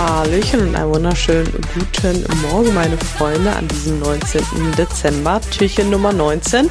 Hallöchen und einen wunderschönen guten Morgen, meine Freunde, an diesem 19. Dezember, Türchen Nummer 19.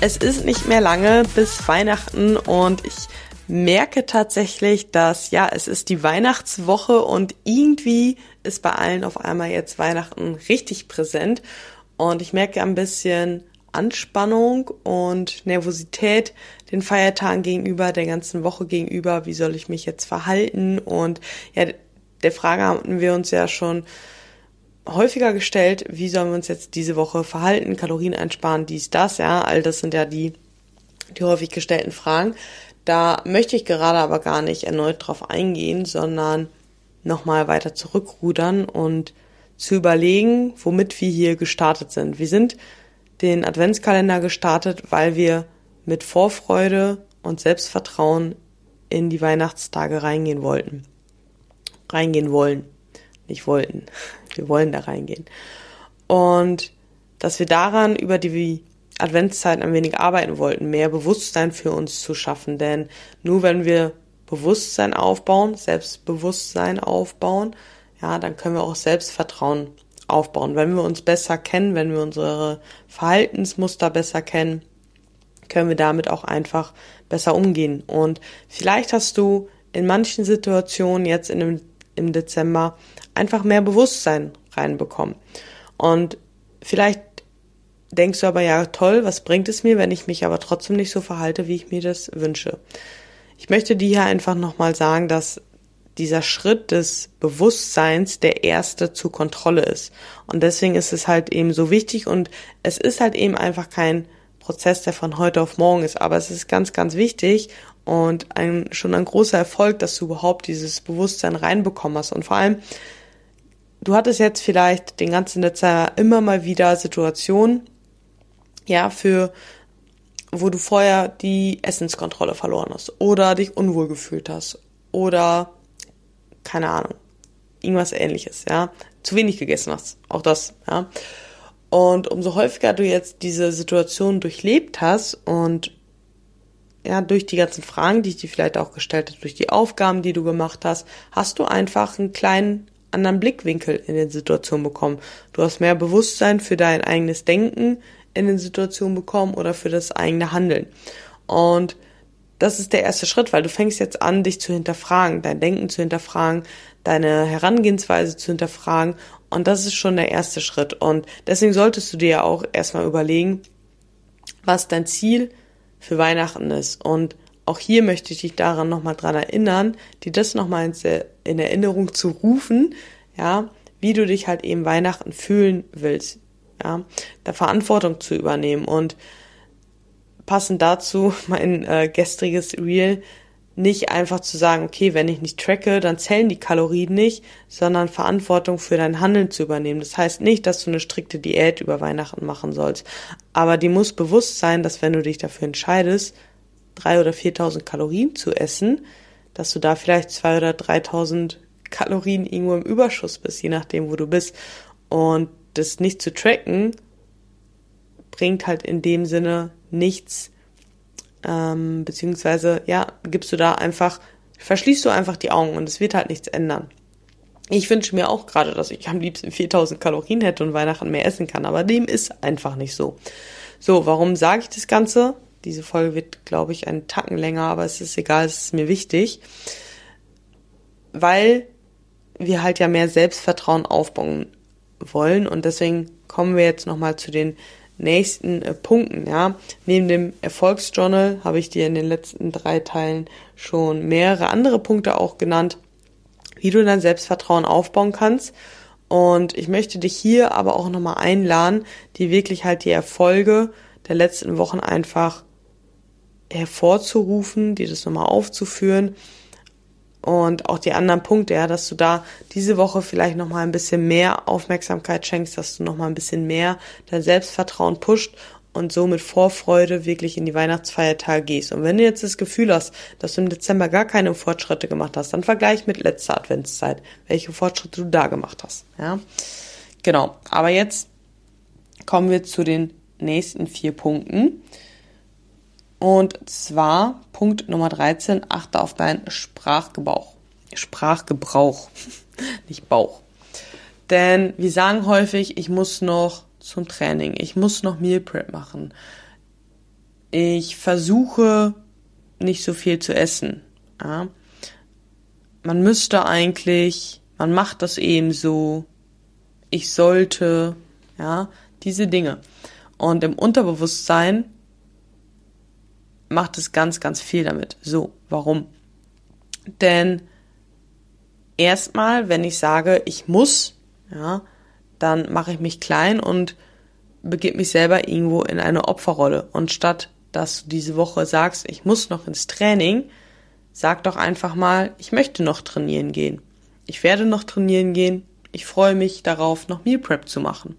Es ist nicht mehr lange bis Weihnachten und ich merke tatsächlich, dass ja, es ist die Weihnachtswoche und irgendwie ist bei allen auf einmal jetzt Weihnachten richtig präsent und ich merke ein bisschen Anspannung und Nervosität den Feiertagen gegenüber, der ganzen Woche gegenüber, wie soll ich mich jetzt verhalten und ja, der Frage hatten wir uns ja schon häufiger gestellt, wie sollen wir uns jetzt diese Woche verhalten, Kalorien einsparen, dies, das, ja, all das sind ja die, die häufig gestellten Fragen. Da möchte ich gerade aber gar nicht erneut drauf eingehen, sondern nochmal weiter zurückrudern und zu überlegen, womit wir hier gestartet sind. Wir sind den Adventskalender gestartet, weil wir mit Vorfreude und Selbstvertrauen in die Weihnachtstage reingehen wollten reingehen wollen. Nicht wollten. Wir wollen da reingehen. Und dass wir daran über die Adventszeit ein wenig arbeiten wollten, mehr Bewusstsein für uns zu schaffen. Denn nur wenn wir Bewusstsein aufbauen, Selbstbewusstsein aufbauen, ja, dann können wir auch Selbstvertrauen aufbauen. Wenn wir uns besser kennen, wenn wir unsere Verhaltensmuster besser kennen, können wir damit auch einfach besser umgehen. Und vielleicht hast du in manchen Situationen jetzt in einem im Dezember einfach mehr Bewusstsein reinbekommen. Und vielleicht denkst du aber, ja toll, was bringt es mir, wenn ich mich aber trotzdem nicht so verhalte, wie ich mir das wünsche. Ich möchte dir hier einfach nochmal sagen, dass dieser Schritt des Bewusstseins der erste zur Kontrolle ist. Und deswegen ist es halt eben so wichtig und es ist halt eben einfach kein Prozess, der von heute auf morgen ist. Aber es ist ganz, ganz wichtig und ein, schon ein großer Erfolg, dass du überhaupt dieses Bewusstsein reinbekommen hast. Und vor allem, du hattest jetzt vielleicht den ganzen Dezember immer mal wieder Situationen, ja, für, wo du vorher die Essenskontrolle verloren hast oder dich unwohl gefühlt hast oder, keine Ahnung, irgendwas ähnliches, ja, zu wenig gegessen hast. Auch das, ja. Und umso häufiger du jetzt diese Situation durchlebt hast und ja, durch die ganzen Fragen, die ich dir vielleicht auch gestellt habe, durch die Aufgaben, die du gemacht hast, hast du einfach einen kleinen anderen Blickwinkel in den Situationen bekommen. Du hast mehr Bewusstsein für dein eigenes Denken in den Situationen bekommen oder für das eigene Handeln. Und das ist der erste Schritt, weil du fängst jetzt an, dich zu hinterfragen, dein Denken zu hinterfragen, deine Herangehensweise zu hinterfragen. Und das ist schon der erste Schritt. Und deswegen solltest du dir ja auch erstmal überlegen, was dein Ziel für Weihnachten ist. Und auch hier möchte ich dich daran nochmal dran erinnern, dir das nochmal in Erinnerung zu rufen, ja, wie du dich halt eben Weihnachten fühlen willst, ja, da Verantwortung zu übernehmen und passend dazu mein äh, gestriges Reel, nicht einfach zu sagen, okay, wenn ich nicht tracke, dann zählen die Kalorien nicht, sondern Verantwortung für dein Handeln zu übernehmen. Das heißt nicht, dass du eine strikte Diät über Weihnachten machen sollst, aber die muss bewusst sein, dass wenn du dich dafür entscheidest, drei oder viertausend Kalorien zu essen, dass du da vielleicht zwei oder dreitausend Kalorien irgendwo im Überschuss bist, je nachdem, wo du bist. Und das nicht zu tracken, bringt halt in dem Sinne nichts, ähm, beziehungsweise, ja, gibst du da einfach, verschließt du einfach die Augen und es wird halt nichts ändern. Ich wünsche mir auch gerade, dass ich am liebsten 4000 Kalorien hätte und Weihnachten mehr essen kann, aber dem ist einfach nicht so. So, warum sage ich das Ganze? Diese Folge wird, glaube ich, einen Tacken länger, aber es ist egal, es ist mir wichtig. Weil wir halt ja mehr Selbstvertrauen aufbauen wollen und deswegen kommen wir jetzt nochmal zu den nächsten äh, Punkten, ja. Neben dem Erfolgsjournal habe ich dir in den letzten drei Teilen schon mehrere andere Punkte auch genannt, wie du dein Selbstvertrauen aufbauen kannst. Und ich möchte dich hier aber auch nochmal einladen, die wirklich halt die Erfolge der letzten Wochen einfach hervorzurufen, die das nochmal aufzuführen und auch die anderen Punkte, ja, dass du da diese Woche vielleicht noch mal ein bisschen mehr Aufmerksamkeit schenkst, dass du noch mal ein bisschen mehr dein Selbstvertrauen pusht und so mit Vorfreude wirklich in die Weihnachtsfeiertage gehst. Und wenn du jetzt das Gefühl hast, dass du im Dezember gar keine Fortschritte gemacht hast, dann vergleich mit letzter Adventszeit, welche Fortschritte du da gemacht hast, ja. Genau. Aber jetzt kommen wir zu den nächsten vier Punkten. Und zwar Punkt Nummer 13, achte auf deinen Sprachgebrauch. Sprachgebrauch. nicht Bauch. Denn wir sagen häufig, ich muss noch zum Training, ich muss noch Meal Prep machen. Ich versuche nicht so viel zu essen. Ja. Man müsste eigentlich, man macht das eben so, ich sollte, ja, diese Dinge. Und im Unterbewusstsein macht es ganz, ganz viel damit. So, warum? Denn erstmal, wenn ich sage, ich muss, ja, dann mache ich mich klein und begebe mich selber irgendwo in eine Opferrolle. Und statt dass du diese Woche sagst, ich muss noch ins Training, sag doch einfach mal, ich möchte noch trainieren gehen. Ich werde noch trainieren gehen. Ich freue mich darauf, noch Meal Prep zu machen.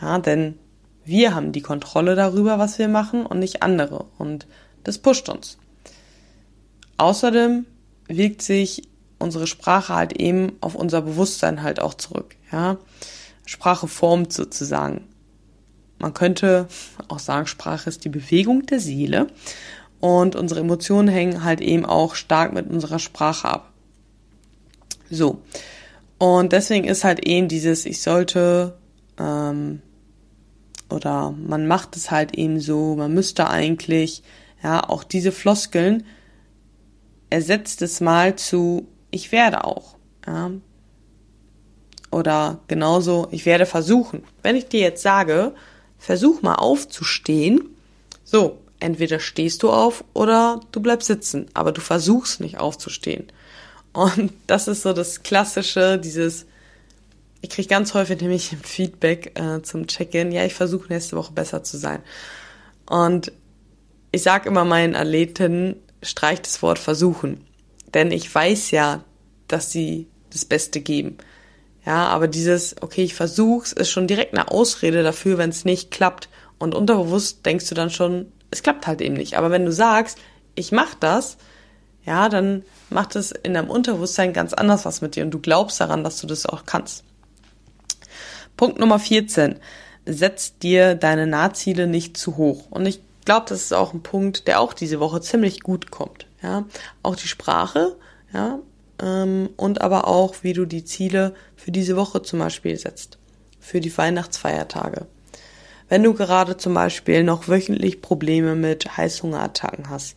Ja, denn wir haben die Kontrolle darüber, was wir machen und nicht andere. Und das pusht uns. Außerdem wirkt sich unsere Sprache halt eben auf unser Bewusstsein halt auch zurück. Ja, Sprache formt sozusagen. Man könnte auch sagen, Sprache ist die Bewegung der Seele und unsere Emotionen hängen halt eben auch stark mit unserer Sprache ab. So. Und deswegen ist halt eben dieses, ich sollte, ähm, oder man macht es halt eben so, man müsste eigentlich, ja, auch diese Floskeln ersetzt es mal zu, ich werde auch, ja. Oder genauso, ich werde versuchen. Wenn ich dir jetzt sage, versuch mal aufzustehen, so, entweder stehst du auf oder du bleibst sitzen, aber du versuchst nicht aufzustehen. Und das ist so das Klassische, dieses, ich kriege ganz häufig nämlich Feedback äh, zum Check-in, ja, ich versuche nächste Woche besser zu sein. Und ich sage immer meinen Athleten, streich das Wort versuchen. Denn ich weiß ja, dass sie das Beste geben. Ja, aber dieses, okay, ich versuch's, ist schon direkt eine Ausrede dafür, wenn es nicht klappt. Und unterbewusst denkst du dann schon, es klappt halt eben nicht. Aber wenn du sagst, ich mach das, ja, dann macht es in deinem Unterbewusstsein ganz anders was mit dir und du glaubst daran, dass du das auch kannst. Punkt Nummer 14. Setz dir deine Nahziele nicht zu hoch. Und ich glaube, das ist auch ein Punkt, der auch diese Woche ziemlich gut kommt. Ja, auch die Sprache, ja, ähm, und aber auch, wie du die Ziele für diese Woche zum Beispiel setzt, für die Weihnachtsfeiertage. Wenn du gerade zum Beispiel noch wöchentlich Probleme mit Heißhungerattacken hast,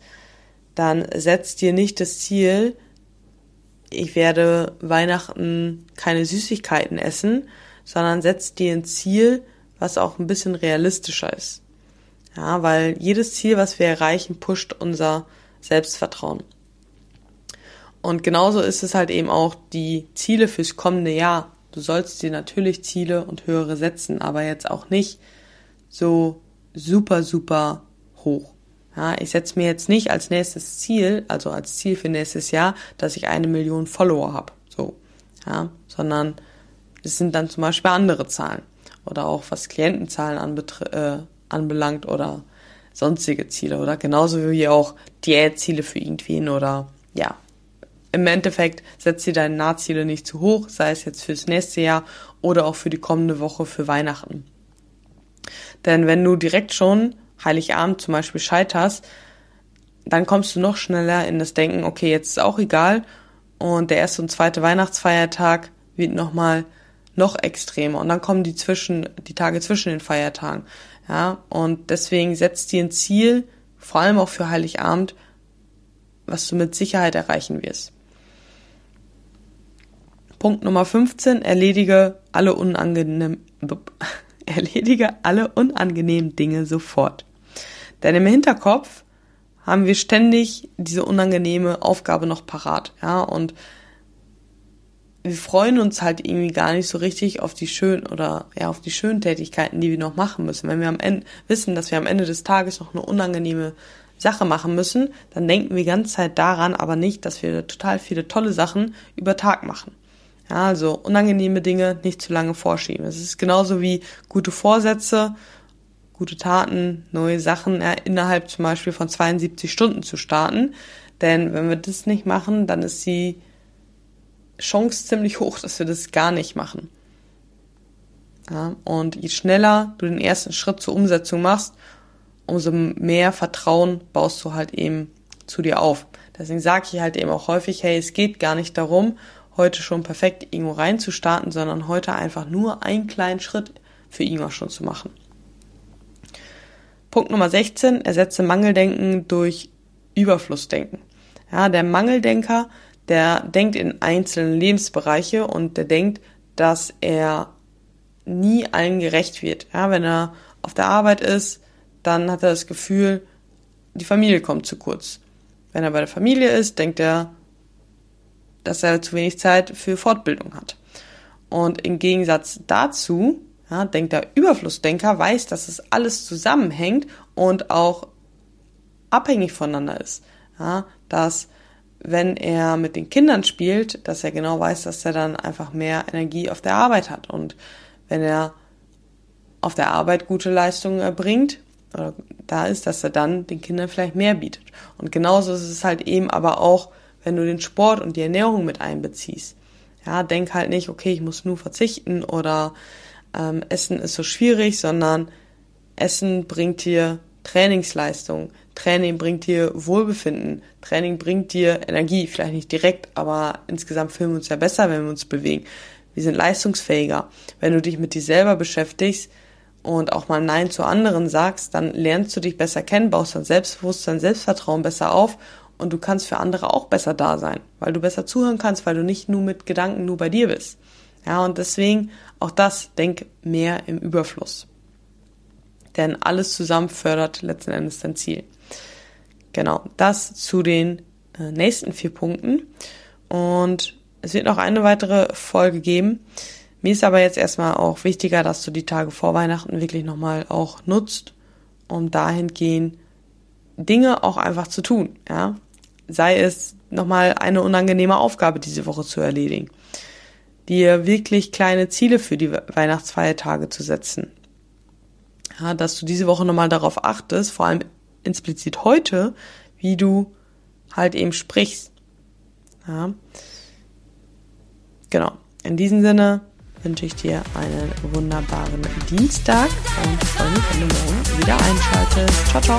dann setz dir nicht das Ziel, ich werde Weihnachten keine Süßigkeiten essen, sondern setz dir ein Ziel, was auch ein bisschen realistischer ist. Ja, weil jedes Ziel, was wir erreichen, pusht unser Selbstvertrauen. Und genauso ist es halt eben auch die Ziele fürs kommende Jahr. Du sollst dir natürlich Ziele und höhere setzen, aber jetzt auch nicht so super, super hoch. Ja, ich setze mir jetzt nicht als nächstes Ziel, also als Ziel für nächstes Jahr, dass ich eine Million Follower habe. So. Ja, sondern das sind dann zum Beispiel andere Zahlen oder auch was Klientenzahlen äh, anbelangt oder sonstige Ziele oder genauso wie auch Diätziele für irgendwen oder ja. Im Endeffekt setzt dir deine Nahziele nicht zu hoch, sei es jetzt fürs nächste Jahr oder auch für die kommende Woche für Weihnachten. Denn wenn du direkt schon Heiligabend zum Beispiel scheiterst, dann kommst du noch schneller in das Denken, okay, jetzt ist auch egal und der erste und zweite Weihnachtsfeiertag wird nochmal noch extremer. Und dann kommen die zwischen, die Tage zwischen den Feiertagen. Ja, und deswegen setzt dir ein Ziel, vor allem auch für Heiligabend, was du mit Sicherheit erreichen wirst. Punkt Nummer 15, erledige alle unangenehmen, erledige alle unangenehmen Dinge sofort. Denn im Hinterkopf haben wir ständig diese unangenehme Aufgabe noch parat, ja, und wir freuen uns halt irgendwie gar nicht so richtig auf die schönen oder ja auf die schönen Tätigkeiten, die wir noch machen müssen. Wenn wir am Ende wissen, dass wir am Ende des Tages noch eine unangenehme Sache machen müssen, dann denken wir die ganze Zeit daran, aber nicht, dass wir total viele tolle Sachen über Tag machen. Ja, also unangenehme Dinge nicht zu lange vorschieben. Es ist genauso wie gute Vorsätze, gute Taten, neue Sachen ja, innerhalb zum Beispiel von 72 Stunden zu starten. Denn wenn wir das nicht machen, dann ist die Chance ziemlich hoch, dass wir das gar nicht machen. Ja, und je schneller du den ersten Schritt zur Umsetzung machst, umso mehr Vertrauen baust du halt eben zu dir auf. Deswegen sage ich halt eben auch häufig, hey, es geht gar nicht darum, heute schon perfekt irgendwo reinzustarten, sondern heute einfach nur einen kleinen Schritt für irgendwas schon zu machen. Punkt Nummer 16, ersetze Mangeldenken durch Überflussdenken. Ja, der Mangeldenker, der denkt in einzelnen Lebensbereiche und der denkt, dass er nie allen gerecht wird. Ja, wenn er auf der Arbeit ist, dann hat er das Gefühl, die Familie kommt zu kurz. Wenn er bei der Familie ist, denkt er, dass er zu wenig Zeit für Fortbildung hat. Und im Gegensatz dazu ja, denkt der Überflussdenker, weiß, dass es alles zusammenhängt und auch abhängig voneinander ist. Ja, dass wenn er mit den Kindern spielt, dass er genau weiß, dass er dann einfach mehr Energie auf der Arbeit hat. Und wenn er auf der Arbeit gute Leistungen erbringt, oder da ist, dass er dann den Kindern vielleicht mehr bietet. Und genauso ist es halt eben aber auch, wenn du den Sport und die Ernährung mit einbeziehst. Ja, denk halt nicht, okay, ich muss nur verzichten oder ähm, Essen ist so schwierig, sondern Essen bringt dir Trainingsleistung, Training bringt dir Wohlbefinden, Training bringt dir Energie, vielleicht nicht direkt, aber insgesamt fühlen wir uns ja besser, wenn wir uns bewegen. Wir sind leistungsfähiger. Wenn du dich mit dir selber beschäftigst und auch mal Nein zu anderen sagst, dann lernst du dich besser kennen, baust dein Selbstbewusstsein, Selbstvertrauen besser auf und du kannst für andere auch besser da sein, weil du besser zuhören kannst, weil du nicht nur mit Gedanken nur bei dir bist. Ja, und deswegen auch das, denk mehr im Überfluss. Denn alles zusammen fördert letzten Endes dein Ziel. Genau, das zu den äh, nächsten vier Punkten. Und es wird noch eine weitere Folge geben. Mir ist aber jetzt erstmal auch wichtiger, dass du die Tage vor Weihnachten wirklich nochmal auch nutzt, um dahingehend Dinge auch einfach zu tun, ja. Sei es nochmal eine unangenehme Aufgabe diese Woche zu erledigen dir wirklich kleine Ziele für die Weihnachtsfeiertage zu setzen. Ja, dass du diese Woche nochmal darauf achtest, vor allem explizit heute, wie du halt eben sprichst. Ja. Genau. In diesem Sinne wünsche ich dir einen wunderbaren Dienstag und freue mich, wenn du morgen wieder einschaltest. Ciao, ciao.